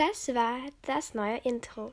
Das war das neue Intro.